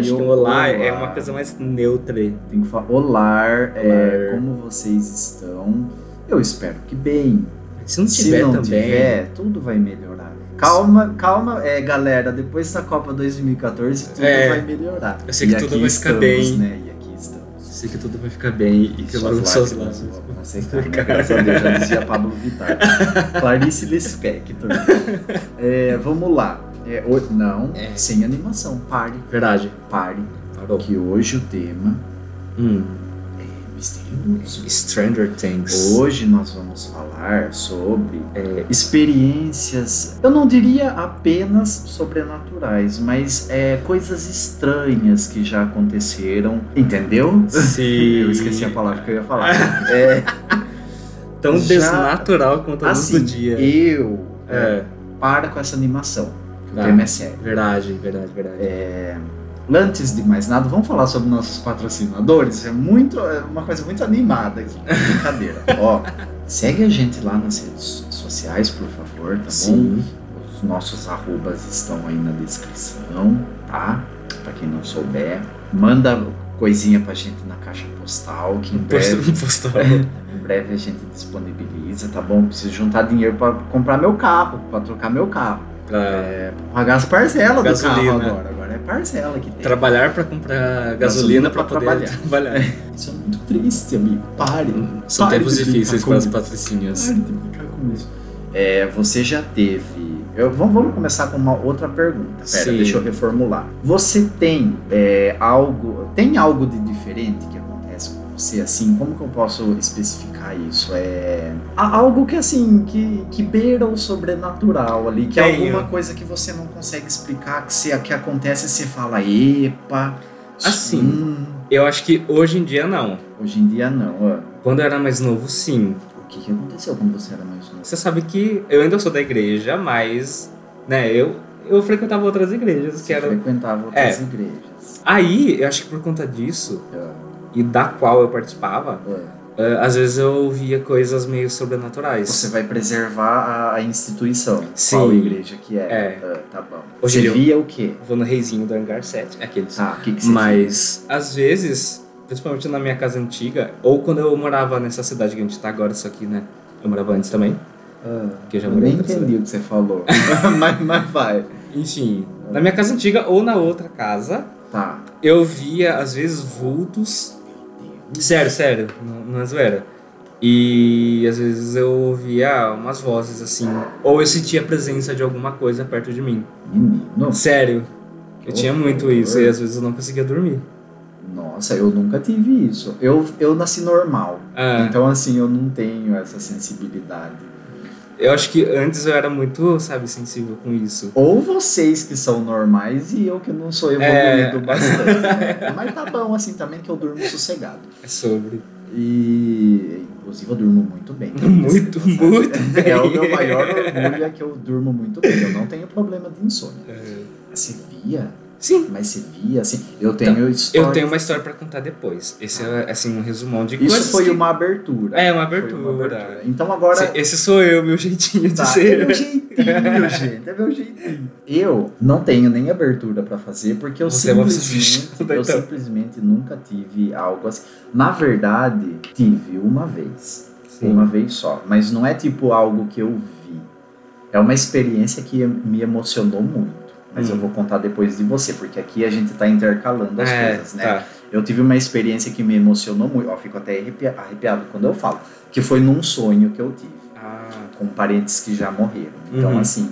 acho que eu- olá é uma coisa mais neutra. Tem que falar olar, é, como vocês estão? Eu espero que bem. Se não Se tiver não também. tiver, tudo vai melhorar. Calma, calma, é, galera. Depois da Copa 2014, tudo É. vai melhorar. Eu sei que E tudo vai ficar estamos, bem. Né? E aqui estamos. Sei que tudo vai ficar bem e que eu vou vão secar, né? Graças a Deus, já dizia Pablo Vittar. Clarice Lispector. É, vamos lá. É, o- não, É. sem animação. Pare, Verdade. pare. Parou. Que hoje o tema Hum. é misterioso. Stranger Things. Hoje nós vamos falar sobre é, experiências, eu não diria apenas sobrenaturais, mas é, coisas estranhas que já aconteceram, entendeu? Sim. Eu esqueci a palavra que eu ia falar. É, Tão Já- desnatural quanto a luz assim, do dia. eu é, É. para com essa animação. O tema é sério. Verdade, verdade, verdade. É, antes de mais nada, vamos falar sobre nossos patrocinadores. É muito, é uma coisa muito animada aqui. Brincadeira. Ó, segue a gente lá nas redes sociais, por favor, tá bom? Sim. Os nossos arrobas estão aí na descrição, tá? Pra quem não souber. Manda coisinha pra gente na caixa postal, que em breve, Postou, postou. em breve a gente disponibiliza, tá bom? Preciso juntar dinheiro pra comprar meu carro, pra trocar meu carro. Pra É, pagar as parcelas do Gasolina. carro agora. Agora é parcela que tem. trabalhar pra comprar gasolina pra poder trabalhar. Isso é muito triste, amigo. Pare. São Pare tempos difíceis com para isso. patrocínios. Pare de brincar com isso. É, você já teve. Eu, vamos, vamos começar com uma outra pergunta. Pera, Sim. deixa eu reformular. Você tem é, algo. Tem algo de diferente que você? Assim, como que eu posso especificar isso? É algo que assim, que, que beira o sobrenatural ali, que é alguma coisa que você não consegue explicar, que, se, que acontece e você fala, epa. Assim. hum, Eu acho que hoje em dia não. hoje em dia não. ó. Quando eu era mais novo, sim. O que, que aconteceu quando você era mais novo? Você sabe que eu ainda sou da igreja, mas, né, eu, eu frequentava outras igrejas que Você eram. frequentava outras É. igrejas. Aí, eu acho que por conta disso, Ah, e da qual eu participava, ah. eh, às vezes eu ouvia coisas meio sobrenaturais. Você vai preservar a, a instituição. Sim. Qual igreja que é? É. Ah, tá bom. Hoje você eu- via o quê? Vou no reizinho do hangar 7, aqueles. Tá, o que, que você Mas, às vezes, principalmente na minha casa antiga, ou quando eu morava nessa cidade que a gente tá agora, isso aqui, né? Eu morava antes também, via? Ah, que eu já morei nem entendi o que você falou. mas, mas vai. Enfim, na minha casa antiga ou na outra casa, Tá. eu via, às vezes, vultos. Sério, sério, não, não é zoeira. E às vezes eu ouvia umas vozes assim, ou eu sentia a presença de alguma coisa perto de mim. Menino. Sério, eu tinha muito isso e às vezes eu não conseguia dormir. Nossa, eu nunca tive isso. Eu, eu nasci normal. Ah, Então, assim, eu não tenho essa sensibilidade. Eu acho que antes eu era muito, sabe, sensível com isso. Ou vocês que são normais e eu que não sou evoluído É. bastante. né? Mas tá bom assim também que eu durmo sossegado. É sobre. E inclusive eu durmo muito bem. Muito, Sabe? muito bem. É o meu maior orgulho é que eu durmo muito bem. Eu não tenho problema de insônia. É. Você via? Sim. Mas você via assim? Eu tenho histórias. Eu tenho uma história pra contar depois. Esse é assim um resumão de Isso coisas. foi que- uma abertura. É, uma Foi abertura. Então agora Esse- sou eu, meu jeitinho de Tá, é ser. meu jeitinho, gente. É meu jeitinho. Eu não tenho nem abertura pra fazer, porque eu Você é uma simplesmente, fechada, eu então. simplesmente nunca tive algo assim. Na verdade, tive uma vez. Sim. Uma vez só. Mas não é tipo algo que eu vi. É uma experiência que me emocionou muito. Mas Hum. eu vou contar depois de você, porque aqui a gente tá intercalando as É, coisas, né? tá. Eu tive uma experiência que me emocionou muito. Ó, fico até arrepia- arrepiado quando eu falo. Que foi num sonho que eu tive Ah, com parentes que já morreram. Então, Uhum. assim.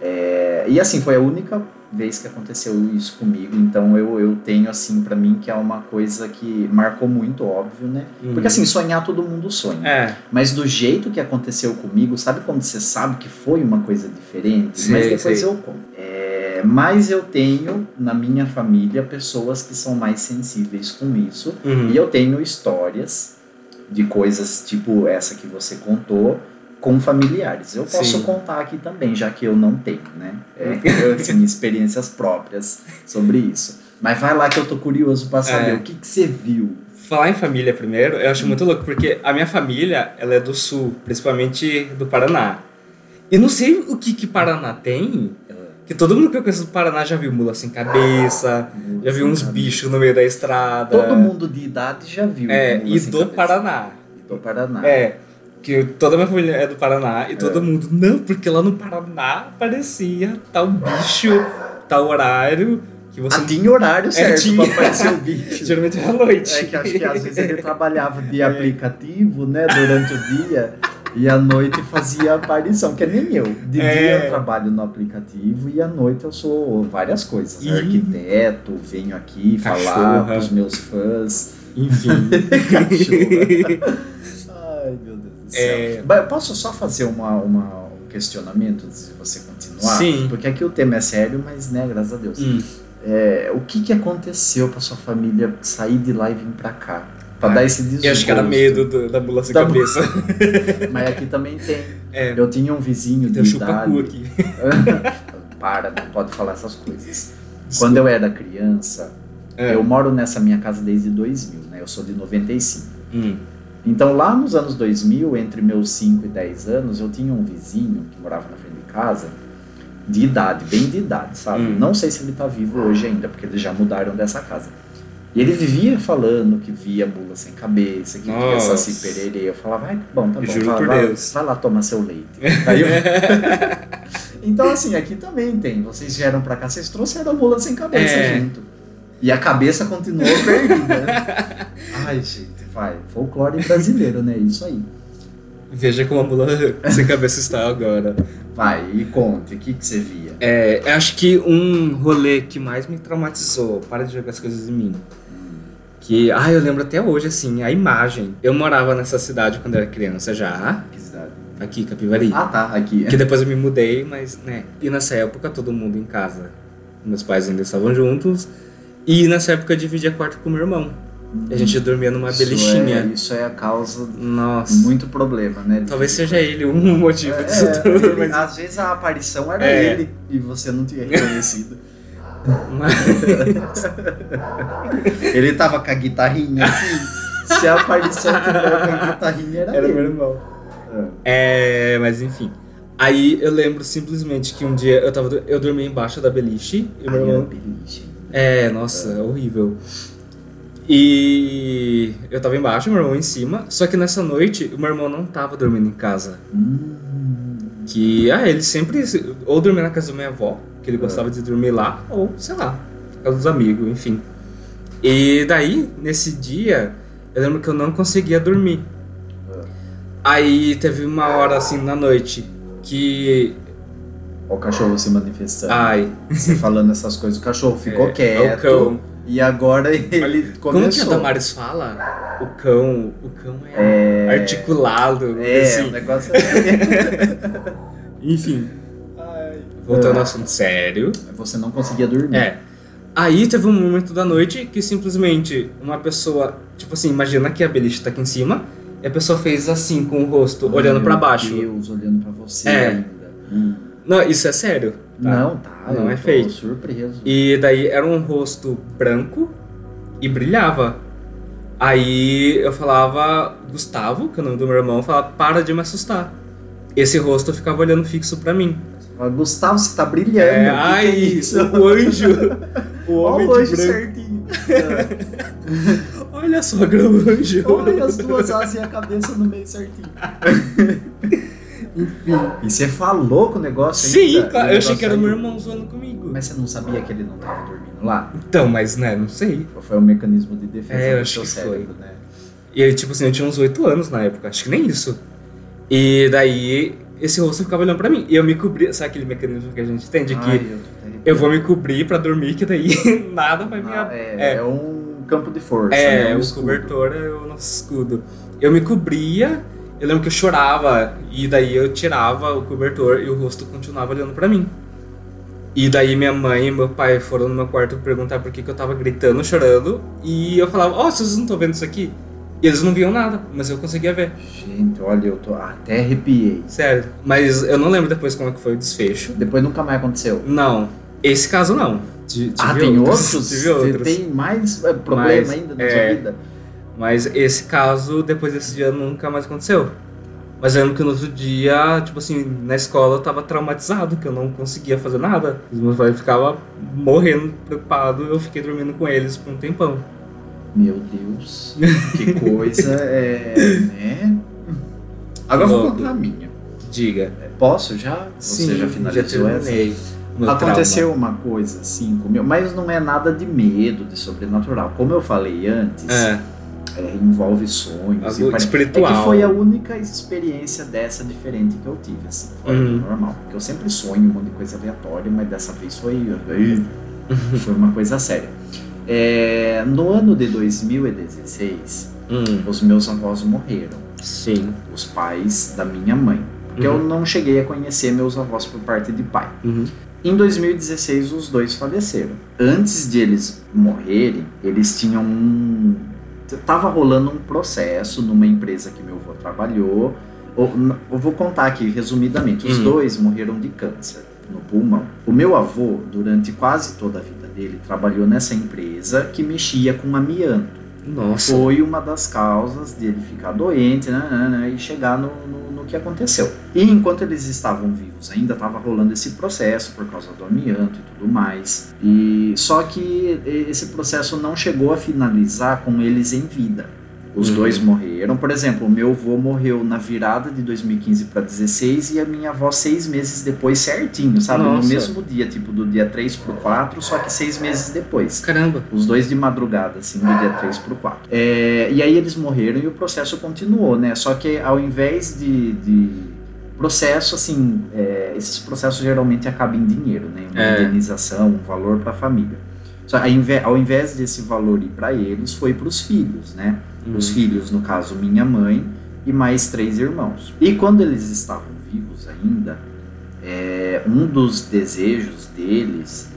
é, E assim, foi a única vez que aconteceu isso comigo. Então, eu, eu tenho, assim, pra mim, que é uma coisa que marcou muito, óbvio, né? uhum. Porque, assim, sonhar todo mundo sonha. É, Mas do jeito que aconteceu comigo, sabe quando você sabe que foi uma coisa diferente? Sei, mas depois sei. eu conto. É, mas eu tenho, na minha família, pessoas que são mais sensíveis com isso. uhum. E eu tenho histórias de coisas tipo essa que você contou com familiares. Eu posso Sim. contar aqui também, já que eu não tenho, né? É, eu, assim, experiências próprias sobre isso. Mas vai lá que eu tô curioso pra saber É. o que, que você viu. Falar em família primeiro, eu acho muito louco, porque a minha família, ela é do sul, principalmente do Paraná. E não sei o que que Paraná tem, Que todo mundo que eu conheço do Paraná já viu mula sem cabeça, já viu uns bichos no meio da estrada. Todo mundo de idade já viu. É, e do cabeça. Paraná. Do Paraná. É, que toda a minha família é do Paraná e todo mundo, não, porque lá no Paraná aparecia tal bicho, tal horário, que você. Ah, tinha horário certo tinha. pra aparecer o bicho. Geralmente era à noite. É que acho que às vezes ele trabalhava de aplicativo, né, durante o dia, e à noite fazia aparição, que é nem eu. De É. dia eu trabalho no aplicativo e à noite eu sou várias coisas. Ih. Arquiteto, venho aqui falar Cachorra. pros meus fãs. Enfim. Ai, meu Deus do céu. É. Mas Posso só fazer uma, uma- um questionamento antes de você continuar? Sim. Porque aqui o tema é sério, mas, né, graças a Deus. Hum. É, o que, que aconteceu pra sua família sair de lá e vir pra cá? Pra Ah, dar esse desgosto. Eu acho que era medo do- da mula sem Da cabeça. Mas aqui também tem. É, Eu tinha um vizinho de tem chupacu idade. aqui. Para, não pode falar essas coisas. Quando eu era criança, É. eu moro nessa minha casa desde 2000, né? Eu sou de 95. Hum. Então, lá nos anos 2000, entre meus 5 e 10 anos, eu tinha um vizinho que morava na frente de casa, de idade, bem de idade, sabe? Hum. Não sei se ele tá vivo hoje ainda, porque eles já mudaram dessa casa. E ele vivia falando que via mula sem cabeça, que via Nossa. saci pererê. Eu falava, ai, bom, tá bom, Juro vai, por vai- Deus. vai lá tomar seu leite. Aí eu- então, assim, aqui também tem. Vocês vieram pra cá, vocês trouxeram a mula sem cabeça É. junto. E a cabeça continuou perdida. Ai, gente, vai. Folclore brasileiro, né? Isso aí. Veja como a mula sem cabeça está agora. Vai, e conte, o que, que você via? É, acho que um rolê que mais me traumatizou, para de jogar as coisas em mim. Que, ah, eu lembro até hoje, assim, a imagem. Eu morava nessa cidade quando eu era criança já, Que cidade? aqui, Capivari. Ah, tá, aqui. Que depois eu me mudei, mas, né. E nessa época todo mundo em casa. Meus pais ainda estavam juntos. E nessa época eu dividia quarto com meu irmão. A gente dormia numa Isso belichinha. é, isso é a causa Nossa. muito problema, né? Talvez seja ele um motivo É, disso tudo. ele- Mas, Às vezes a aparição era É. ele e você não tinha reconhecido. mas- ele tava com a guitarrinha assim. Se a aparição tiver com a guitarrinha, era, Era ele. meu irmão. É. É, mas enfim. Aí eu lembro simplesmente que um dia eu tava eu dormi embaixo da beliche e meu irmão. beliche. É, nossa, é horrível. E eu tava embaixo, meu irmão em cima, só que nessa noite o meu irmão não tava dormindo em casa. Hum, Que, ah, ele sempre ou dormia na casa da minha avó, que ele gostava de dormir lá, ou sei lá, casa dos amigos, enfim. E daí, nesse dia, eu lembro que eu não conseguia dormir. Aí teve uma hora assim na noite que. O cachorro se manifestando. Ai, Você falando essas coisas, o cachorro ficou é, é quieto. o cão. E agora ele Como que a começou. Damares fala? O cão. O cão é, É. articulado. É, assim. o negócio é... Enfim. Voltando É. ao assunto sério. Você não conseguia dormir. É. Aí teve um momento da noite que simplesmente uma pessoa, tipo assim, imagina que a beliche tá aqui em cima, e a pessoa fez assim com o rosto, olhando Meu pra baixo. Deus, olhando pra você É. ainda. Hum. Não, isso é sério. tá? Não, tá. Não é fake. surpreso. E daí era um rosto branco e brilhava. Aí eu falava, Gustavo, que é o nome do meu irmão, falava, para de me assustar. Esse rosto ficava olhando fixo pra mim. Gustavo, você tá brilhando. É, ai, é isso? o anjo. O Olha homem o anjo certinho. Olha só, grão anjo. Olha as duas asas e a cabeça no meio certinho. E você falou com o negócio Sim, ainda? claro. Eu achei que era meu irmão zoando comigo. Mas você não sabia que ele não tava dormindo lá? Então, mas né, não sei. Foi um mecanismo de defesa É, eu do acho seu que foi. cérebro, né? E tipo assim, eu tinha uns 8 anos na época, acho que nem isso. E daí, esse rosto ficava olhando pra mim. E eu me cobria, sabe aquele mecanismo que a gente tem de que Ai, eu, eu vou me cobrir pra dormir, que daí nada vai me. Ab- é, é, é um campo de força. é, né? um o cobertor é o nosso escudo. Eu me cobria, eu lembro que eu chorava, e daí eu tirava o cobertor e o rosto continuava olhando pra mim. E daí minha mãe e meu pai foram no meu quarto perguntar por que, que eu tava gritando, chorando, e eu falava, ó, vocês não estão vendo isso aqui? E eles não viam nada, mas eu conseguia ver. Gente, olha, eu tô até arrepiei. Sério. Mas eu não lembro depois como é que foi o desfecho. Depois nunca mais aconteceu. Não. Esse caso não. Tive ah, tive tem outros. outros? Tive outros. tem mais é, problema Mas, ainda na é, sua vida? Mas esse caso, depois desse dia, nunca mais aconteceu. Mas lembro que no outro dia, tipo assim, na escola eu tava traumatizado, que eu não conseguia fazer nada. Os meus pais ficavam morrendo, preocupado, eu fiquei dormindo com eles por um tempão. Meu Deus, que coisa, é, né? Agora eu vou Logo. contar a minha. Diga. Posso já? Você já finalizou essa? terminei meu Aconteceu uma coisa assim comigo, mas não é nada de medo, de sobrenatural. Como eu falei antes, trauma. É, é, envolve sonhos. Algo e espiritual. É que foi a única experiência dessa diferente que eu tive, assim, fora do Uhum. normal. Porque eu sempre sonho um monte de coisa aleatória, mas dessa vez foi, foi uma coisa séria. É, no ano de 2016, hum, os meus avós morreram, sim. os pais da minha mãe. Porque eu Uhum. não cheguei a conhecer meus avós por parte de pai. Uhum. Em 2016, os dois faleceram. Antes de eles morrerem, eles tinham um. Tava rolando um processo numa empresa que meu avô trabalhou. Eu eu vou contar aqui resumidamente. Os Hum. dois morreram de câncer no pulmão. O meu avô, durante quase toda a vida dele, trabalhou nessa empresa que mexia com amianto Nossa. foi uma das causas dele ficar doente né, né, né, e chegar no, no, no que aconteceu. E enquanto eles estavam vivos, ainda estava rolando esse processo por causa do amianto e tudo mais. E só que esse processo não chegou a finalizar com eles em vida. Os Uhum. dois morreram. Por exemplo, o meu avô morreu na virada de 2015 para 16 e a minha avó seis meses depois certinho, sabe? Nossa. No mesmo dia, tipo do dia 3 pro 4, só que seis meses depois. Caramba. Os dois de madrugada, assim, do dia 3 pro 4. É, e aí eles morreram e o processo continuou, né? Só que ao invés de. de processo, assim, é, esses processos geralmente acabam em dinheiro, né? Uma É. indenização, um valor para a família. Só ao invés, ao invés desse valor ir para eles, foi para os filhos, né? Os Hum. filhos, no caso, minha mãe e mais três irmãos. E quando eles estavam vivos ainda, é, um dos desejos deles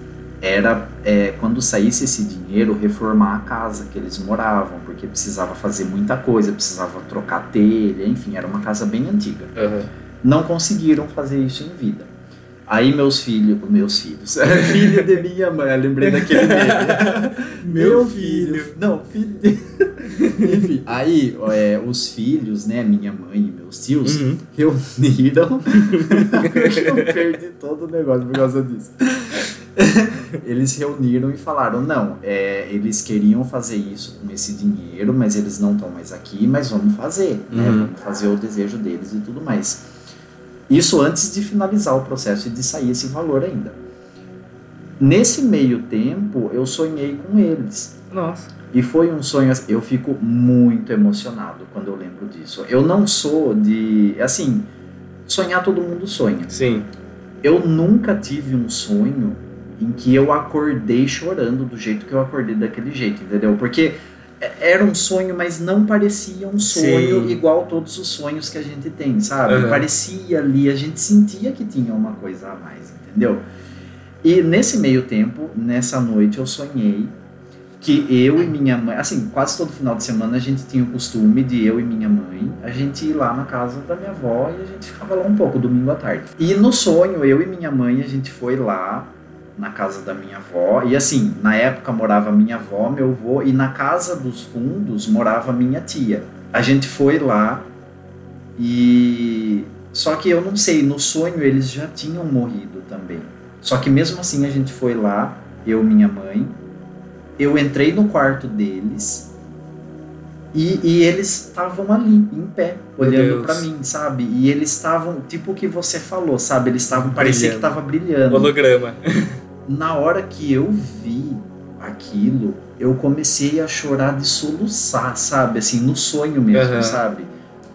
era, é, quando saísse esse dinheiro, reformar a casa que eles moravam, porque precisava fazer muita coisa, precisava trocar telha, enfim, era uma casa bem antiga. Aham. Não conseguiram fazer isso em vida. Aí meus filhos, meus filhos, filho de minha mãe, lembrei daquele dele. Meu filho. Não, filho de... Enfim, aí é, os filhos, né, minha mãe e meus tios, Uhum. reuniram. eu perdi todo o negócio por causa disso. Eles reuniram e falaram: não, é, eles queriam fazer isso com esse dinheiro, mas eles não estão mais aqui, mas vamos fazer, né? Uhum. Vamos fazer o desejo deles e tudo mais. Isso antes de finalizar o processo e de sair esse valor ainda. Nesse meio tempo, eu sonhei com eles. Nossa. E foi um sonho, assim, eu fico muito emocionado quando eu lembro disso. Eu não sou de, assim, sonhar todo mundo sonha. Sim. Eu nunca tive um sonho em que eu acordei chorando do jeito que eu acordei daquele jeito, entendeu? Porque era um sonho, mas não parecia um sonho Sim. igual todos os sonhos que a gente tem, sabe? Aham. Parecia ali, a gente sentia que tinha uma coisa a mais, entendeu? E nesse meio tempo, nessa noite, eu sonhei que eu e minha mãe, assim, quase todo final de semana a gente tinha o costume de eu e minha mãe, a gente ir lá na casa da minha avó e a gente ficava lá um pouco, domingo à tarde. E no sonho, eu e minha mãe, a gente foi lá na casa da minha avó, e assim, na época morava minha avó, meu avô, e na casa dos fundos morava minha tia. A gente foi lá e. Só que eu não sei, no sonho eles já tinham morrido também. Só que mesmo assim a gente foi lá, eu minha mãe, eu entrei no quarto deles e, e eles estavam ali, em pé, olhando pra mim, sabe? E eles estavam, tipo o que você falou, sabe? Eles estavam, parecia que tava brilhando. Holograma. Na hora que eu vi aquilo, eu comecei a chorar de soluçar, sabe? Assim, no sonho mesmo, Aham. sabe?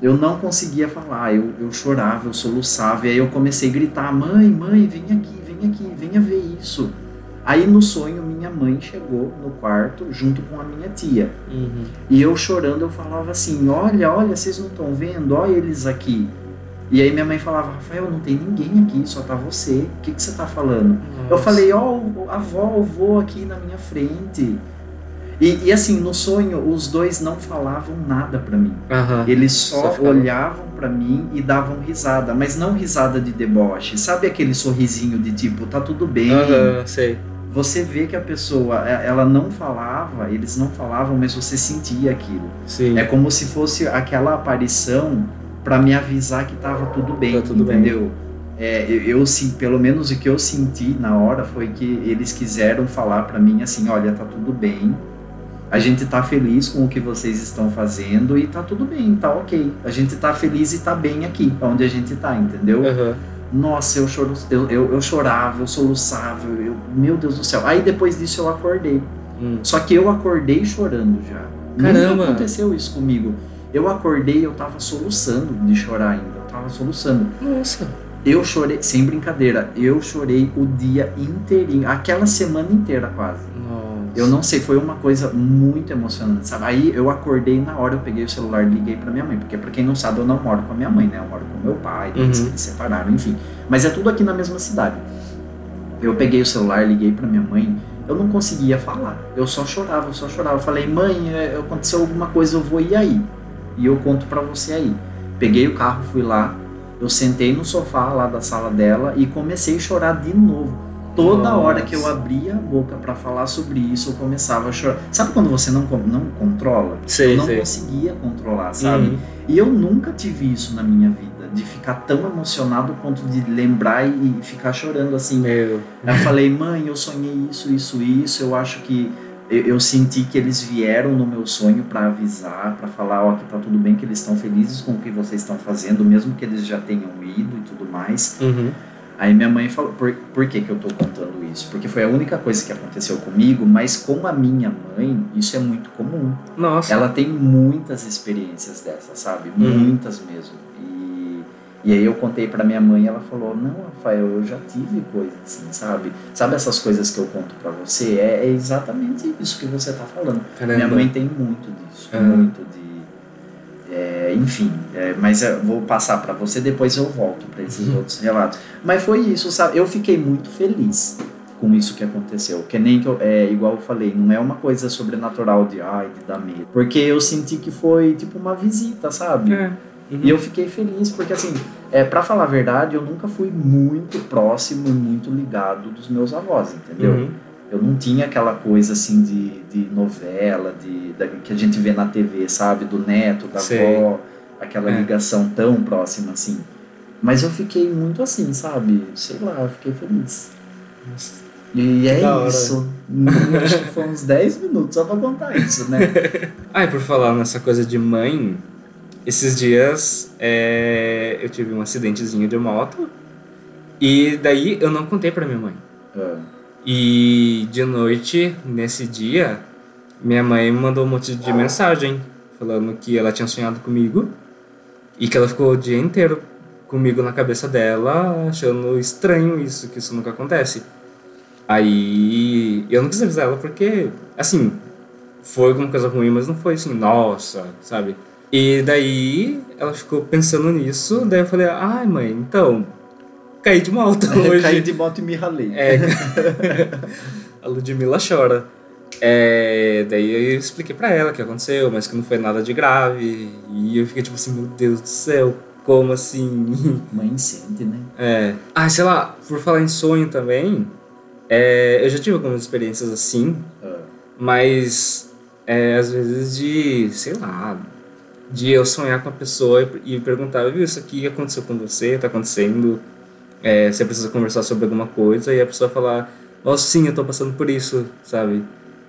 Eu não conseguia falar, eu, eu chorava, eu soluçava, e aí eu comecei a gritar: mãe, mãe, vem aqui, vem aqui, venha ver isso. Aí no sonho, minha mãe chegou no quarto junto com a minha tia. Uhum. E eu chorando, eu falava assim: Olha, olha, vocês não estão vendo? Olha eles aqui. E aí minha mãe falava: Rafael, não tem ninguém aqui, só tá você. O que, que você tá falando? Eu Nossa. falei: Ó, o- a avó, o vô aqui na minha frente. E, e assim, no sonho, os dois não falavam nada pra mim. Aham. Eles só, Só olhavam pra mim e davam risada, mas não risada de deboche. Sabe aquele sorrisinho de tipo, tá tudo bem? Aham, sei. Você vê que a pessoa, é, ela não falava, eles não falavam, mas você sentia aquilo. Sim. É como se fosse aquela aparição para me avisar que tava tudo bem, Tá tudo bem. entendeu? É, eu, eu sim, pelo menos o que eu senti na hora foi que eles quiseram falar para mim assim, olha, tá tudo bem. A gente tá feliz com o que vocês estão fazendo e tá tudo bem, tá ok. A gente tá feliz e tá bem aqui, onde a gente tá, entendeu? Aham. Nossa, eu, choro, eu, eu, eu chorava, eu soluçava, eu, meu Deus do céu. Aí depois disso eu acordei. Hum. Só que eu acordei chorando já. Caramba! Nunca aconteceu isso comigo. Eu acordei, eu tava soluçando de chorar ainda. Eu tava soluçando. Nossa. Eu chorei, sem brincadeira, eu chorei o dia inteirinho, aquela semana inteira quase. Nossa. Eu não sei, foi uma coisa muito emocionante, sabe? Aí eu acordei na hora, eu peguei o celular e liguei pra minha mãe, porque pra quem não sabe, eu não moro com a minha mãe, né? Eu moro com meu pai, depois Uhum. eles se separaram, enfim. Mas é tudo aqui na mesma cidade. Eu peguei o celular, liguei pra minha mãe, eu não conseguia falar. Eu só chorava, eu só chorava. Eu falei, mãe, é, aconteceu alguma coisa, eu vou ir aí. E eu conto pra você aí. Peguei o carro, fui lá, eu sentei no sofá lá da sala dela e comecei a chorar de novo. Toda hora que eu abria a boca pra falar sobre isso, eu começava a chorar. Sabe quando você não, não controla? Sei, eu não sei. conseguia controlar, sabe? Uhum. E eu nunca tive isso na minha vida, de ficar tão emocionado ao ponto de lembrar e e ficar chorando assim. Meu. Eu falei, mãe, eu sonhei isso, isso, isso. Eu acho que eu, eu senti que eles vieram no meu sonho para avisar, para falar, ó, que tá tudo bem, que eles estão felizes com o que vocês estão fazendo, mesmo que eles já tenham ido e tudo mais. Uhum. Aí minha mãe falou, por, por que que eu tô contando isso? Porque foi a única coisa que aconteceu comigo, mas com a minha mãe, isso é muito comum. Nossa. Ela tem muitas experiências dessas, sabe? Uhum. Muitas mesmo. E, e aí eu contei pra minha mãe ela falou: Não, Rafael, eu já tive coisas assim, sabe? Sabe essas coisas que eu conto pra você? É, é exatamente isso que você tá falando. Caramba. Minha mãe tem muito disso, Ah. muito de. É, enfim, é, mas vou passar pra você, depois eu volto pra esses Uhum. outros relatos. Mas foi isso, sabe? Eu fiquei muito feliz com isso que aconteceu. Que nem que eu, é igual eu falei, não é uma coisa sobrenatural de ai, de dar medo. Porque eu senti que foi tipo uma visita, sabe? É. Uhum. E eu fiquei feliz porque assim, é para falar a verdade, eu nunca fui muito próximo e muito ligado dos meus avós, entendeu? Uhum. Eu não tinha aquela coisa assim de, de novela, de, da, que a gente vê na TV, sabe? Do neto, da Sei. avó, aquela É. ligação tão próxima assim. Mas eu fiquei muito assim, sabe? Sei lá, eu fiquei feliz. Nossa. E é hora. isso. Hum, Acho que foi uns 10 minutos só pra contar isso, né? Ah, e por falar nessa coisa de mãe, esses dias é, eu tive um acidentezinho de moto e daí eu não contei pra minha mãe. Ah, E de noite, nesse dia, minha mãe me mandou um monte de mensagem falando que ela tinha sonhado comigo e que ela ficou o dia inteiro comigo na cabeça dela, achando estranho isso, que isso nunca acontece. Aí eu não quis avisar ela porque, assim, foi alguma coisa ruim, mas não foi assim, nossa, sabe? E daí ela ficou pensando nisso, daí eu falei, ai mãe, então, caí de moto hoje. Caí de moto e me ralei. É. a Ludmilla chora. É, daí eu expliquei pra ela o que aconteceu, mas que não foi nada de grave. E eu fiquei tipo assim, meu Deus do céu, como assim? Mãe sente, né? É. Ah, sei lá, por falar em sonho também, é, eu já tive algumas experiências assim, Ah, mas é, às vezes de, sei lá, de eu sonhar com a pessoa e, e perguntar, viu, isso aqui aconteceu com você, tá acontecendo, é, você precisa conversar sobre alguma coisa, e a pessoa falar, nossa, sim, eu tô passando por isso, sabe?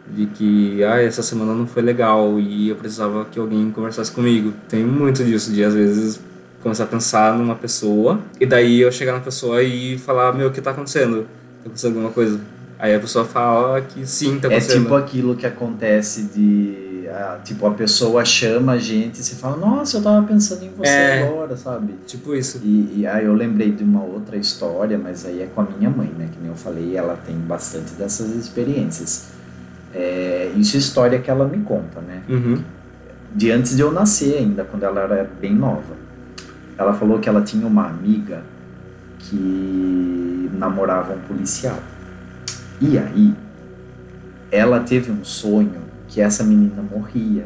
De que, ah, essa semana não foi legal e eu precisava que alguém conversasse comigo. Tem muito disso, de às vezes começar a pensar numa pessoa, e daí eu chegar na pessoa e falar, meu, o que tá acontecendo? Tá acontecendo alguma coisa? Aí a pessoa fala que sim, tá É acontecendo. tipo aquilo que acontece de. Ah, tipo, a pessoa chama a gente e você fala, nossa, eu tava pensando em você É. agora, sabe? Tipo isso. E, e aí eu lembrei de uma outra história, mas aí é com a minha mãe, né? Que nem eu falei, ela tem bastante dessas experiências. É, isso é história que ela me conta, né? Uhum. de antes de eu nascer ainda, quando ela era bem nova. Ela falou que ela tinha uma amiga que namorava um policial. E aí, ela teve um sonho que essa menina morria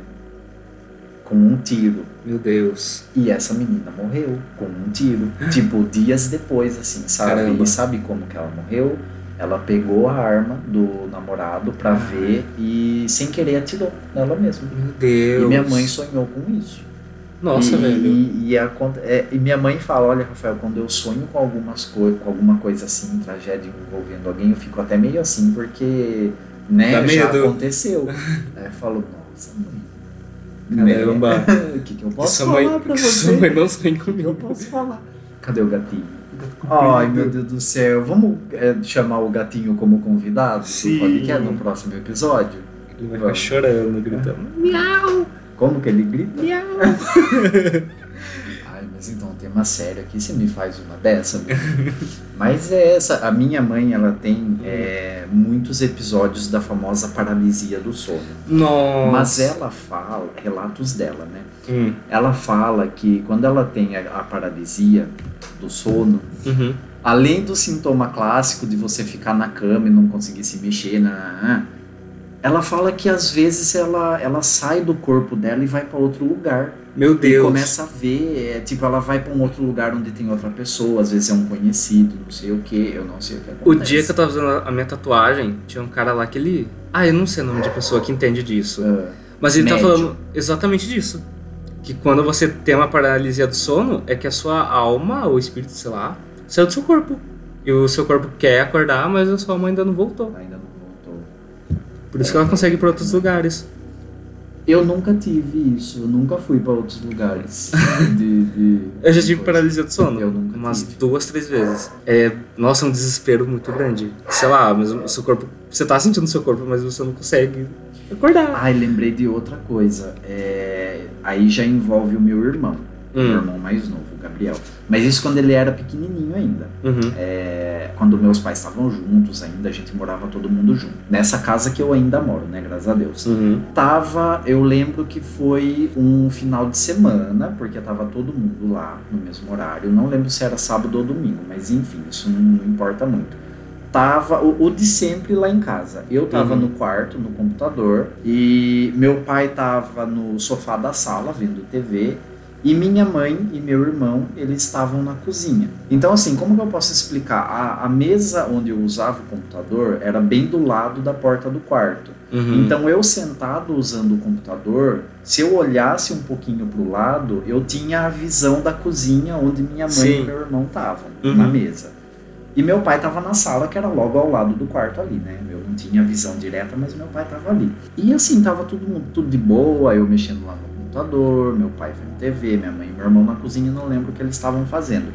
com um tiro. Meu Deus. E essa menina morreu com um tiro. tipo, dias depois, assim, sabe? Caramba. E sabe como que ela morreu? Ela pegou a arma do namorado pra Ah. ver e sem querer atirou nela mesma. Meu Deus. E minha mãe sonhou com isso. Nossa, e, velho. E, e, a, é, e minha mãe fala, olha, Rafael, quando eu sonho com algumas coisas, com alguma coisa assim, tragédia envolvendo alguém, eu fico até meio assim, porque né, Dá já medo. aconteceu. Aí eu falo, nossa, mãe. Caramba. né? O que, que eu posso falar mãe, pra você? sua mãe não sonha O que eu comigo. posso falar? Cadê o gatinho? Ai, meu Deus do céu. Vamos é, chamar o gatinho como convidado Sim. do podcast no próximo episódio? Ele vai ficar chorando, gritando. Como que ele grita? Miau. Então, um tema sério aqui, você me faz uma dessa? mas é essa, a minha mãe, ela tem é, muitos episódios da famosa paralisia do sono. Nossa. Mas ela fala, relatos dela, né? Hum. Ela fala que quando ela tem a, a paralisia do sono, Uhum. além do sintoma clássico de você ficar na cama e não conseguir se mexer, na, ela fala que às vezes ela, ela sai do corpo dela e vai para outro lugar. Meu E Deus. começa a ver, é, tipo, ela vai para um outro lugar onde tem outra pessoa, às vezes é um conhecido, não sei o que, eu não sei o que O acontece. dia que eu tava fazendo a minha tatuagem, tinha um cara lá que ele. Ah, eu não sei o nome de pessoa que entende disso. Ah, Mas ele tá Médium. falando exatamente disso. Que quando você tem uma paralisia do sono, é que a sua alma, ou espírito, sei lá, saiu do seu corpo. E o seu corpo quer acordar, mas a sua alma ainda não voltou. ainda não voltou. Por isso que ela consegue ir pra outros lugares. Eu nunca tive isso, eu nunca fui para outros lugares. de, de- Eu já de tive coisa. paralisia do sono. Eu nunca umas tive. duas, três vezes. É, nossa, é um desespero muito grande. Sei lá, mas o seu corpo. Você tá sentindo o seu corpo, mas você não consegue acordar. Ai, lembrei de outra coisa. É, aí já envolve o meu irmão, Hum. meu irmão mais novo, Gabriel. Mas isso quando ele era pequenininho ainda. Uhum. É, quando meus pais estavam juntos ainda, a gente morava todo mundo junto. Nessa casa que eu ainda moro, né? Graças a Deus. Uhum. Tava, eu lembro que foi um final de semana, porque tava todo mundo lá no mesmo horário. Não lembro se era sábado ou domingo, mas enfim, isso não, não importa muito. Tava o, o de sempre lá em casa. Eu tava Uhum. no quarto, no computador, e meu pai tava no sofá da sala vendo TV. E minha mãe e meu irmão, eles estavam na cozinha. Então, assim, como que eu posso explicar? A, a mesa onde eu usava o computador era bem do lado da porta do quarto. Uhum. Então eu sentado usando o computador, se eu olhasse um pouquinho para o lado, eu tinha a visão da cozinha onde minha mãe Sim. e meu irmão estavam, Uhum. na mesa. E meu pai estava na sala, que era logo ao lado do quarto ali, né? Eu não tinha visão direta, mas meu pai estava ali. E assim, tava tudo, mundo- tudo de boa, eu mexendo lá no computador, meu pai vendo TV, minha mãe e meu irmão na cozinha, não lembro o que eles estavam fazendo.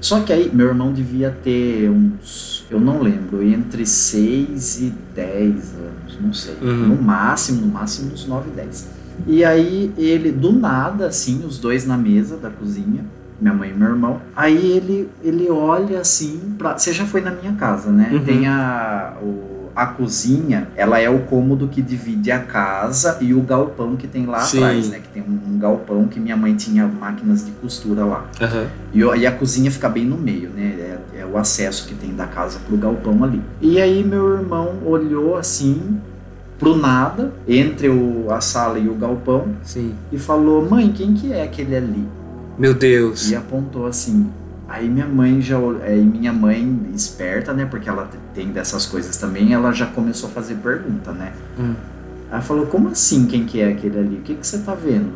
Só que aí, meu irmão devia ter uns, eu não lembro, entre 6 e 10 anos, não sei. Uhum. No máximo, no máximo uns 9, 10. E aí ele, do nada, assim, os dois na mesa da cozinha, minha mãe e meu irmão. Aí ele, ele olha assim, pra, você já foi na minha casa, né? Uhum. Tem a, o, a cozinha, ela é o cômodo que divide a casa e o galpão que tem lá Sim. atrás, né? Que tem um, um galpão que minha mãe tinha máquinas de costura lá. Aham. E, e a cozinha fica bem no meio, né? É, é o acesso que tem da casa pro galpão ali. E aí meu irmão olhou assim pro nada, entre o, a sala e o galpão, Sim. e falou: Mãe, quem que é aquele ali? Meu Deus. E apontou assim. Aí minha mãe já. Aí minha mãe, esperta, né? Porque ela tem dessas coisas também, ela já começou a fazer pergunta, né? Hum. Ela falou: Como assim quem que é aquele ali? O que, que você tá vendo?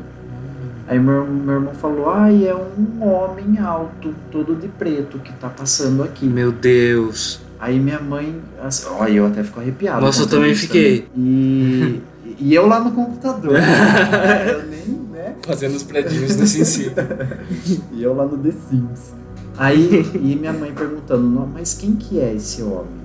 Aí meu, meu irmão falou: Ai, é um homem alto, todo de preto, que tá passando aqui. Meu Deus. Aí minha mãe. assim, Olha, eu até fico arrepiado. Nossa, eu também fiquei. também. E, e eu lá no computador. eu nem, né? Fazendo os predinhos do Cincy. E eu lá no The Sims. Aí, e minha mãe perguntando, "Não, mas quem que é esse homem?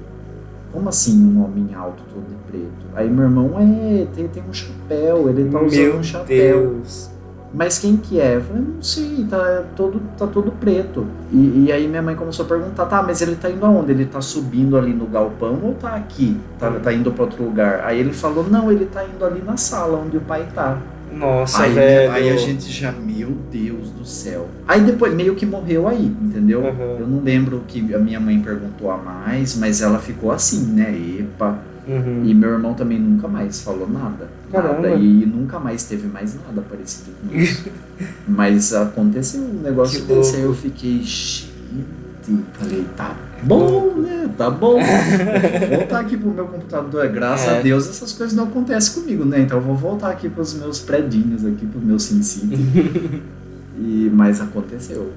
Como assim um homem alto, todo de preto? Aí meu irmão, é, tem, tem um chapéu, ele tá usando Meu um chapéu. Deus. Mas quem que é? Eu falei, não sei, tá todo, tá todo preto. E, e aí minha mãe começou a perguntar, tá, mas ele tá indo aonde? Ele tá subindo ali no galpão ou tá aqui? Tá, tá indo pra outro lugar? Aí ele falou, não, ele tá indo ali na sala onde o pai tá. Nossa, aí, velho. aí a gente já, meu Deus do céu. Aí depois meio que morreu aí, entendeu? Uhum. Eu não lembro o que a minha mãe perguntou a mais, mas ela ficou assim, né? Epa. Uhum. E meu irmão também nunca mais falou nada. Caramba. Nada. E nunca mais teve mais nada parecido com isso. mas aconteceu um negócio Que desse, aí eu fiquei. "Gente, Falei, tá bom, né? Tá bom. vou voltar aqui pro meu computador. Graças É. a Deus essas coisas não acontecem comigo, né? Então eu vou voltar aqui pros meus predinhos aqui, pro meu SimCity. e, mas aconteceu.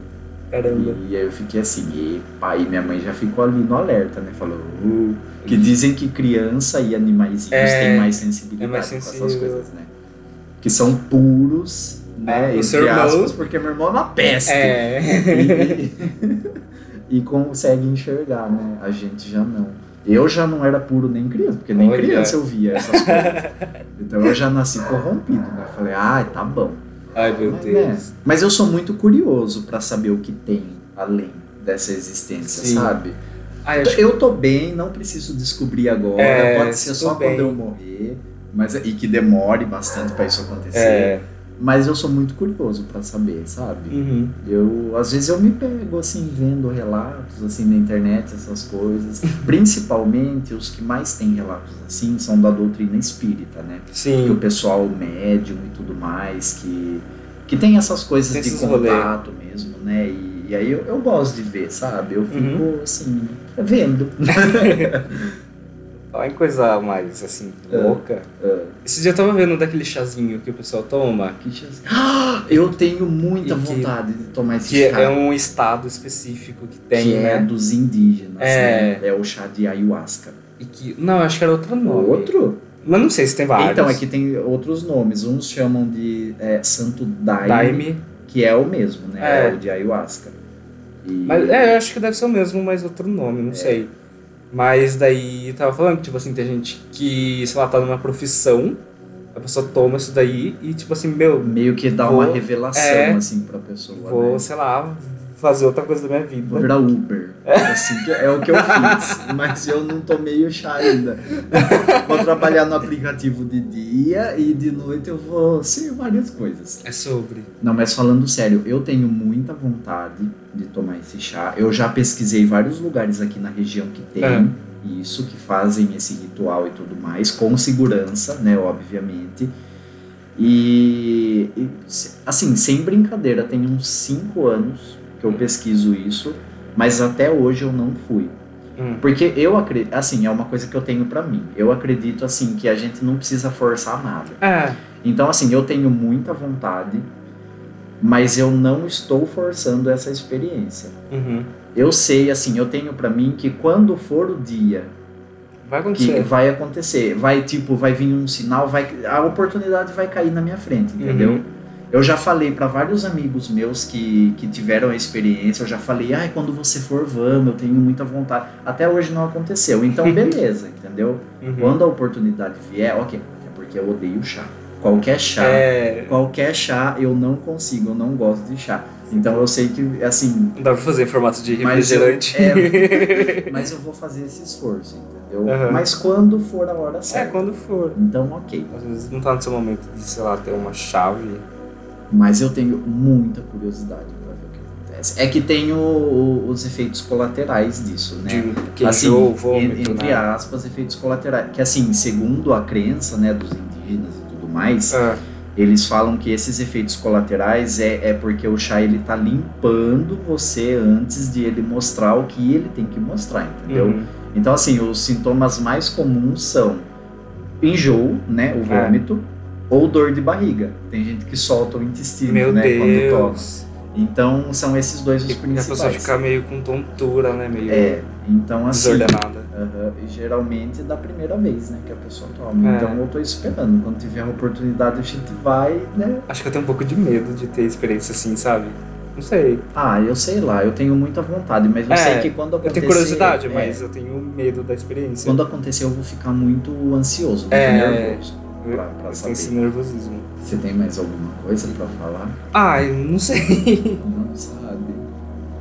Caramba. E aí eu fiquei assim, e minha mãe já ficou ali no alerta, né? Falou, "Uh", que dizem que criança e animaizinhos É, têm mais sensibilidade é mais com essas coisas, né? Que são puros, né? Ah, entre seu irmão- aspas, porque meu irmão é uma peste. É. E, e consegue enxergar, né? A gente já não. Eu já não era puro nem criança, porque nem Olha. criança eu via essas coisas. Então eu já nasci corrompido, né? Falei, ah, tá bom. Ai, meu Mas, Deus. né? Mas eu sou muito curioso pra saber o que tem além dessa existência, Sim. sabe? Acho Eu tô bem, não preciso descobrir agora, É, pode ser só bem. quando eu morrer, mas e que demore bastante pra isso acontecer. É. Mas eu sou muito curioso pra saber, sabe? Uhum. Eu, às vezes eu me pego assim vendo relatos assim na internet, essas coisas. Principalmente os que mais têm relatos assim são da doutrina espírita, né? Que o Sim. pessoal médium e tudo mais que que tem essas coisas Tem de esses rolê. contato mesmo, né? E, e aí eu, eu gosto de ver, sabe? Eu fico Uhum. assim vendo. Falar em coisa mais, assim, É. louca. Ah, Esse dia eu tava vendo daquele chazinho que o pessoal toma, que chance. Ah, eu tenho muita E que- vontade de tomar esse que chá. é um estado específico que tem, que é né? dos indígenas, É. né? É o chá de ayahuasca. E que. Não, acho que era outro nome. Outro? Mas não sei se tem vários. Então, aqui tem outros nomes. Uns chamam de é, Santo Daime, Daime. que é o mesmo, né? É. É o de ayahuasca. E- Mas é, eu acho que deve ser o mesmo, mas outro nome, É. não sei. Mas daí tava falando que, tipo assim, tem gente que, sei lá, tá numa profissão, a pessoa toma isso daí e, tipo assim, meu, Meio que dá Vou- uma revelação, é, assim, pra pessoa, vou, né? sei lá, fazer outra coisa da minha Vou vida. virar Uber. Assim, que é o que eu fiz. Mas eu não tomei o chá ainda. Vou trabalhar no aplicativo de dia e de noite eu vou ser várias coisas. É sobre. Não, mas falando sério, eu tenho muita vontade de tomar esse chá. Eu já pesquisei vários lugares aqui na região que tem É. isso, que fazem esse ritual e tudo mais, com segurança, né, obviamente. E, e, assim, sem brincadeira, tem uns 5 anos eu pesquiso isso, mas até hoje eu não fui. Hum. Porque eu acredito, assim, é uma coisa que eu tenho pra mim. Eu acredito, assim, que a gente não precisa forçar nada. É, Então, assim, eu tenho muita vontade, mas eu não estou forçando essa experiência. uhum. Eu sei, assim, eu tenho pra mim que quando for o dia vai que acontecer. vai acontecer, vai tipo, vai vir um sinal, vai a oportunidade vai cair na minha frente, entendeu? Uhum. Eu já falei pra vários amigos meus que, que tiveram a experiência, eu já falei, ai, quando você for, vamos, eu tenho muita vontade. Até hoje não aconteceu, então beleza, entendeu? Uhum. Quando a oportunidade vier, ok, até porque eu odeio chá. Qualquer chá, É, qualquer chá eu não consigo, eu não gosto de chá. Então eu sei que, assim, não dá pra fazer em formato de Mas eu- refrigerante. é, mas eu vou fazer esse esforço, entendeu? Aham. Mas quando for a hora É, certa. quando for. Então, ok. Às vezes não tá no seu momento de, sei lá, ter uma chave. Mas eu tenho muita curiosidade pra ver o que acontece. É que tem o- o- os efeitos colaterais disso, né? De assim, vômito, en- entre né? aspas, efeitos colaterais. Que assim, segundo a crença né, dos indígenas e tudo mais, Ah, eles falam que esses efeitos colaterais é, é porque o chá ele tá limpando você antes de ele mostrar o que ele tem que mostrar, entendeu? uhum. Então, assim, os sintomas mais comuns são enjoo, né, o É. ou dor de barriga. Tem gente que solta o intestino, Meu né, quando toma. Deus. Então, são esses dois os E a pessoa principais. fica meio com tontura, né? Meio É, então assim, desordenada. aham, e geralmente é da primeira vez, né, que a pessoa toma. É. Então eu tô esperando, quando tiver a oportunidade a gente vai, né? Acho que eu tenho um pouco de medo de ter experiência assim, sabe? Não sei. Ah, eu sei lá, eu tenho muita vontade, mas eu É, sei que quando Eu acontecer... tenho curiosidade, é, mas eu tenho medo da experiência. quando acontecer eu vou ficar muito ansioso, muito É. nervoso eu, pra, eu saber. esse nervosismo. Você tem mais alguma coisa pra falar? Ai, não sei. Não sabe.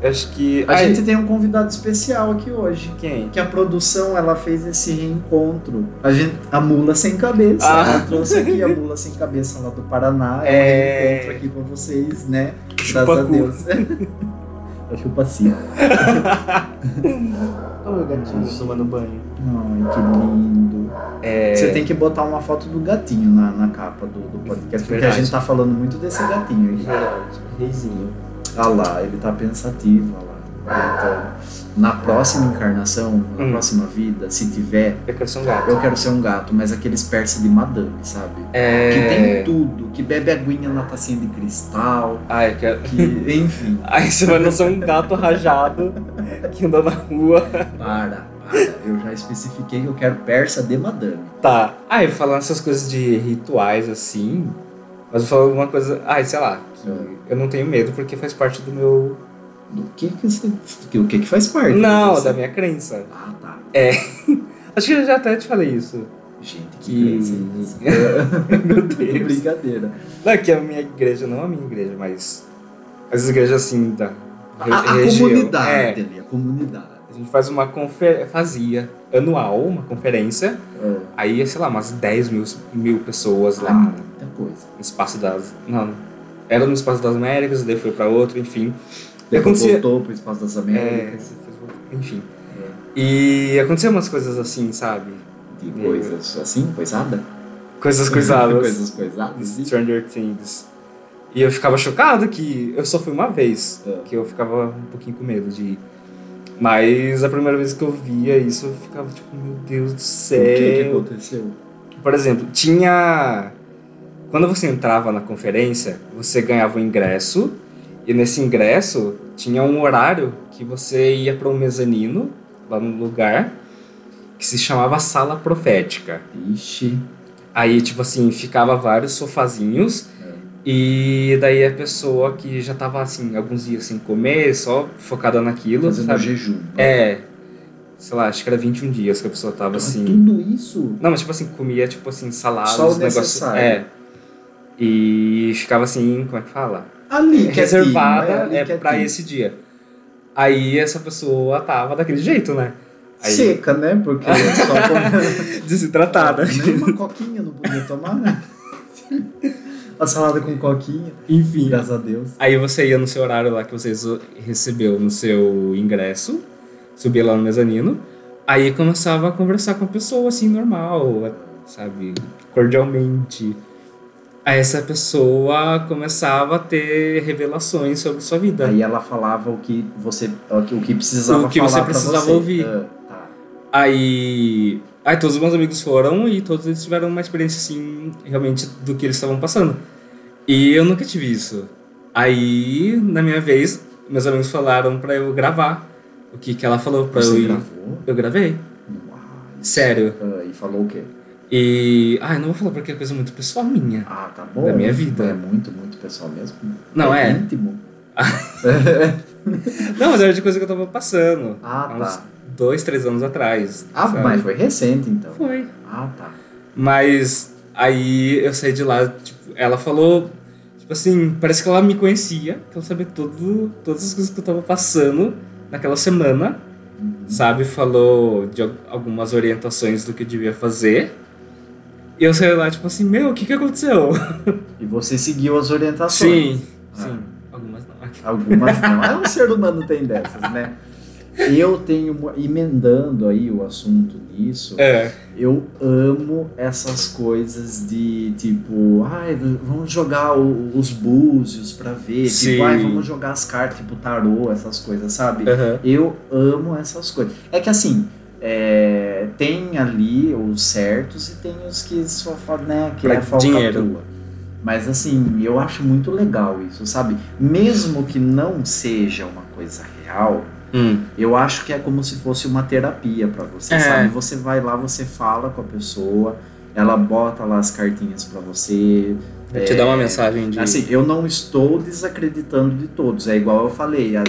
Eu Acho que. A Ai, gente tem um convidado especial aqui hoje. Quem? Que a produção ela fez esse reencontro. A, gente, a mula sem cabeça. Ah. Ela trouxe aqui a mula sem cabeça lá do Paraná. É, É. um reencontro aqui com vocês, né? Graças a Deus. É chupacinho. Olha o gatinho tomando banho. Ai, que lindo. É. Você tem que botar uma foto do gatinho na, na capa do, do podcast, porque a gente tá falando muito desse gatinho aí. Verdade. Reizinho. Ah lá, ele tá pensativo, olha lá. Então, na próxima encarnação, na Hum. próxima vida, se tiver, Eu quero ser um gato. eu quero ser um gato, mas aqueles persa de madame, sabe? É... Que tem tudo, que bebe aguinha na tacinha de cristal, Ah, eu quero... que, enfim. Aí você vai nascer um gato rajado que anda na rua. Para, Eu já especifiquei que eu quero persa de madame. Tá. Ah, eu falando essas coisas de rituais assim. Mas eu falo alguma coisa. Ah, sei lá. que eu não tenho medo porque faz parte do meu. Do que que você. O que que faz parte? Não, da minha crença. Ah, tá. Acho que eu já até te falei isso. Gente, que Que. crença. Meu Deus. Brincadeira. Não é que a minha igreja, não a minha igreja, mas. As igrejas assim da. re- A, a região. comunidade É, ali, a comunidade. A gente faz uma conferência. Fazia anual, uma conferência. É. Aí, sei lá, umas 10 mil, mil pessoas lá. Ah, muita coisa. no espaço das. Não, era no espaço das Américas, daí foi pra outro, enfim. Depois acontecia. voltou pro Espaço das É, Américas. enfim. E aconteceu umas coisas assim, sabe? De coisas assim, coisada? Coisas coisadas. coisas coisadas. Stranger Things. E eu ficava chocado que eu só fui uma vez, É. que eu ficava um pouquinho com medo de ir. Mas a primeira vez que eu via isso, eu ficava tipo, meu Deus do O céu. que, que aconteceu? Por exemplo, tinha. Quando você entrava na conferência, você ganhava um ingresso, e nesse ingresso tinha um horário que você ia para um mezanino, lá no lugar, que se chamava Sala Profética. Ixi. Aí, tipo assim, ficava vários sofazinhos, e daí a pessoa que já tava assim, alguns dias sem comer, só focada naquilo, Fazendo sabe? jejum. É. Sei lá, acho que era 21 dias que a pessoa tava assim. Tudo isso? Não, mas tipo assim, comia tipo assim, saladas, Só o negócio. É. E ficava assim, como é que fala? Ali, Reservada é, ali é, pra quietinho. esse dia. Aí essa pessoa tava daquele jeito, né? Aí, Seca, né? Porque só come... desidratada. Nem uma coquinha não podia tomar, né? A salada com coquinha, Enfim. graças a Deus. Aí você ia no seu horário lá que você recebeu no seu ingresso, subia lá no mezanino, aí começava a conversar com a pessoa assim, normal, sabe? Cordialmente. Aí essa pessoa começava a ter revelações sobre sua vida. Aí ela falava o que você, o que- o que precisava O que falar você pra precisava você. ouvir. Ah, tá. Aí, aí todos os meus amigos foram e todos eles tiveram uma experiência assim, realmente do que eles estavam passando. E eu nunca tive isso. Aí, na minha vez, meus amigos falaram pra eu gravar o que que ela falou pra eu ir. gravou? Eu gravei. Uau. Sério. Ah, e falou o quê? E, ai, não vou falar porque é coisa muito pessoal minha. Ah, tá bom. Da minha vida. É muito, muito pessoal mesmo. Não, é. íntimo. Não, mas era de coisa que eu tava passando. Ah, há uns tá. Dois, três anos atrás. Ah, sabe? mas foi recente então. Foi. Ah, tá. Mas aí eu saí de lá, tipo, ela falou, tipo assim, parece que ela me conhecia, que ela sabia tudo, todas as coisas que eu tava passando naquela semana, sabe? Falou de al- algumas orientações do que eu devia fazer. E eu saí lá, tipo assim, meu, o que que aconteceu? E você seguiu as orientações. Sim, Ah. sim, algumas não. Algumas não. É, um ser humano tem dessas, né? Eu tenho, emendando aí o assunto nisso, É, eu amo essas coisas de tipo, ai, vamos jogar o- os búzios pra ver, Sim. tipo, ai, vamos jogar as cartas, tipo tarô, essas coisas, sabe? aham. Eu amo essas coisas. É que assim, é, tem ali os certos e tem os que só né, que Pra é falcatrua. dinheiro. Mas assim, eu acho muito legal isso, sabe? Mesmo que não seja uma coisa real, Hum, eu acho que é como se fosse uma terapia pra você, É. sabe? Você vai lá, você fala com a pessoa, ela bota lá as cartinhas pra você. eu te dar uma mensagem de... Assim, eu não estou desacreditando de todos. É igual eu falei, a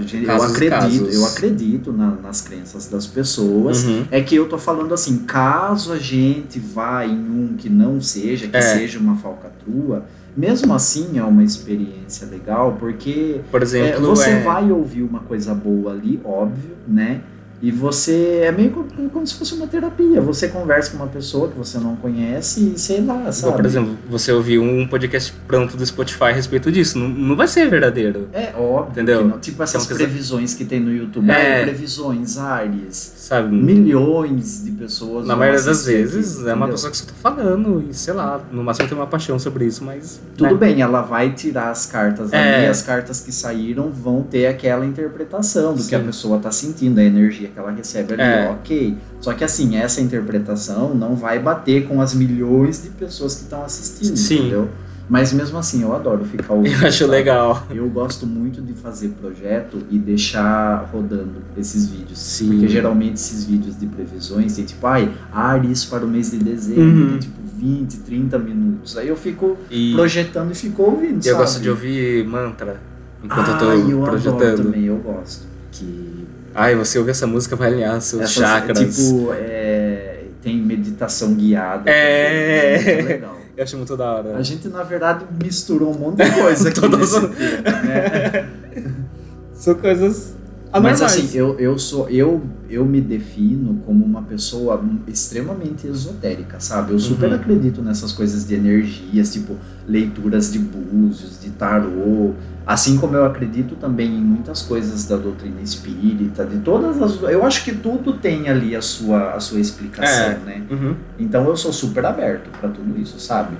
gente- eu acredito, eu acredito na- nas crenças das pessoas. Uhum. É que eu tô falando assim, caso a gente vá em um que não seja, que É. seja uma falcatrua, mesmo assim é uma experiência legal, porque Por é, exemplo, você é- vai ouvir uma coisa boa ali, óbvio, né? E você é meio como, como se fosse uma terapia. Você conversa com uma pessoa que você não conhece e sei lá, sabe? Por exemplo, você ouviu um podcast pronto do Spotify a respeito disso. Não, não vai ser verdadeiro. É óbvio. Entendeu? Tipo essas Então, previsões que tem no YouTube. É. Ah, previsões, Ares. Sabe? Milhões de pessoas. Na maioria das vezes aquilo, é uma pessoa que você tá falando e sei lá, no máximo tem uma paixão sobre isso, mas. Tudo né? bem, ela vai tirar as cartas É. ali, as cartas que saíram vão ter aquela interpretação do que a Sim. pessoa tá sentindo, a energia que ela recebe ali, É. ok. Só que assim, essa interpretação não vai bater com as milhões de pessoas que estão assistindo, Sim. entendeu? Mas mesmo assim, eu adoro ficar ouvindo. Eu acho sabe? legal. Eu gosto muito de fazer projeto e deixar rodando esses vídeos. Sim. Porque geralmente esses vídeos de previsões tem tipo, ai, Ares para o mês de dezembro, Uhum. tem tipo 20, 30 minutos. Aí eu fico E projetando e fico ouvindo, eu sabe? gosto de ouvir mantra enquanto ah, eu tô eu projetando. adoro também, eu gosto. Que. Ai, você ouve essa música, vai alinhar seus Essas, chakras. Tipo, é, tem meditação guiada. É. também, muito legal. Eu acho muito da hora. A gente, na verdade, misturou um monte de coisa aqui Todas nesse tema, né? São coisas Mas anormais. assim, eu, eu sou eu eu me defino como uma pessoa extremamente esotérica, sabe? Eu super Uhum. acredito nessas coisas de energias, tipo leituras de búzios, de tarô, assim como eu acredito também em muitas coisas da doutrina espírita, de todas as eu acho que tudo tem ali a sua a sua explicação, É. né? Uhum. Então eu sou super aberto para tudo isso, sabe?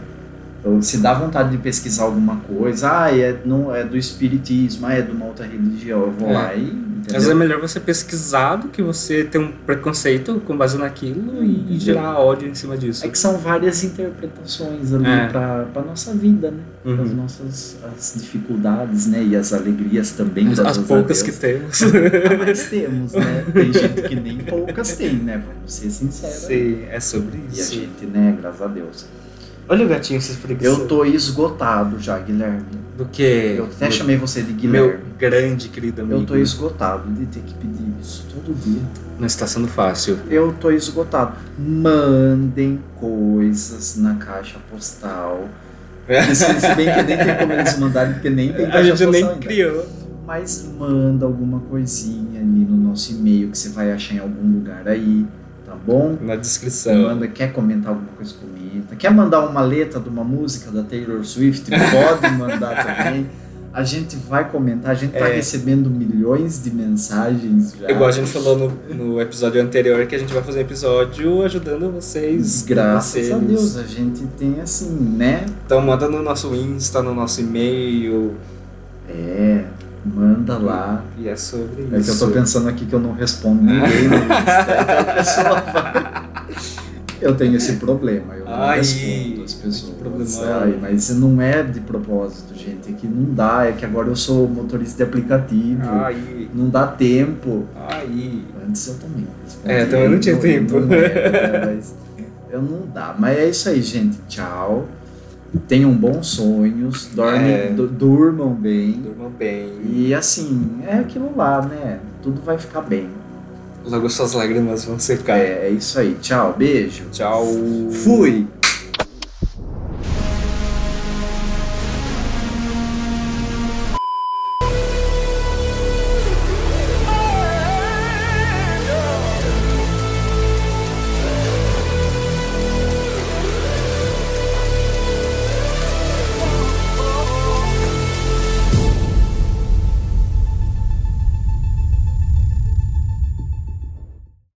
Eu, se dá vontade de pesquisar alguma coisa, ah, é, não, é do espiritismo, ah, é de uma outra religião, eu vou É. lá e. Entendeu? vezes é melhor você pesquisar do que você ter um preconceito com base naquilo e Entendeu? gerar ódio em cima disso. É que são várias interpretações ali É. pra, pra nossa vida, né? Uhum. As nossas as dificuldades, né? E as alegrias também. As, as a poucas que temos. Ah, mas temos, né? Tem gente que nem poucas tem, né? Vamos ser sinceros. Sim, é sobre E a isso. gente, né? Graças a Deus. Olha o gatinho se espreguiçando. Eu tô esgotado já, Guilherme. Do que? Eu até Meu- chamei você de Meu Guilherme. grande querido amigo. Eu tô esgotado de ter que pedir isso todo dia. Não está sendo fácil. Eu tô esgotado. Mandem coisas na caixa postal. Se, se bem que nem tem como eles mandarem, porque nem tem A caixa gente postal nem ainda. criou. Mas manda alguma coisinha ali no nosso e-mail que você vai achar em algum lugar aí, tá bom? Na descrição. Manda, quer comentar alguma coisa, comenta. Quer mandar uma letra de uma música da Taylor Swift? Pode mandar também. A gente vai comentar, a gente tá É. recebendo milhões de mensagens já. Igual a gente falou no, no episódio anterior, que a gente vai fazer um episódio ajudando vocês. Graças a. Deus, a gente tem assim, né? Então manda no nosso Insta, no nosso e-mail. É, manda lá. E é sobre É que isso. eu tô pensando aqui que eu não respondo ninguém no Insta. Então a pessoa vai. Eu tenho esse problema, eu não Ai, respondo as pessoas. problemão. Ai, mas não é de propósito, gente. É que não dá, é que agora eu sou motorista de aplicativo. Ai, Não dá tempo. ai. Antes eu também não respondia. É, também não tinha tempo. Não mas eu não dá. Mas é isso aí, gente. Tchau. Tenham bons sonhos. Dorme, É. du- durmam bem. Durma bem. E assim, é aquilo lá, né? Tudo vai ficar bem. Logo suas lágrimas vão secar. É, é isso aí. Tchau, beijo. Tchau. Fui!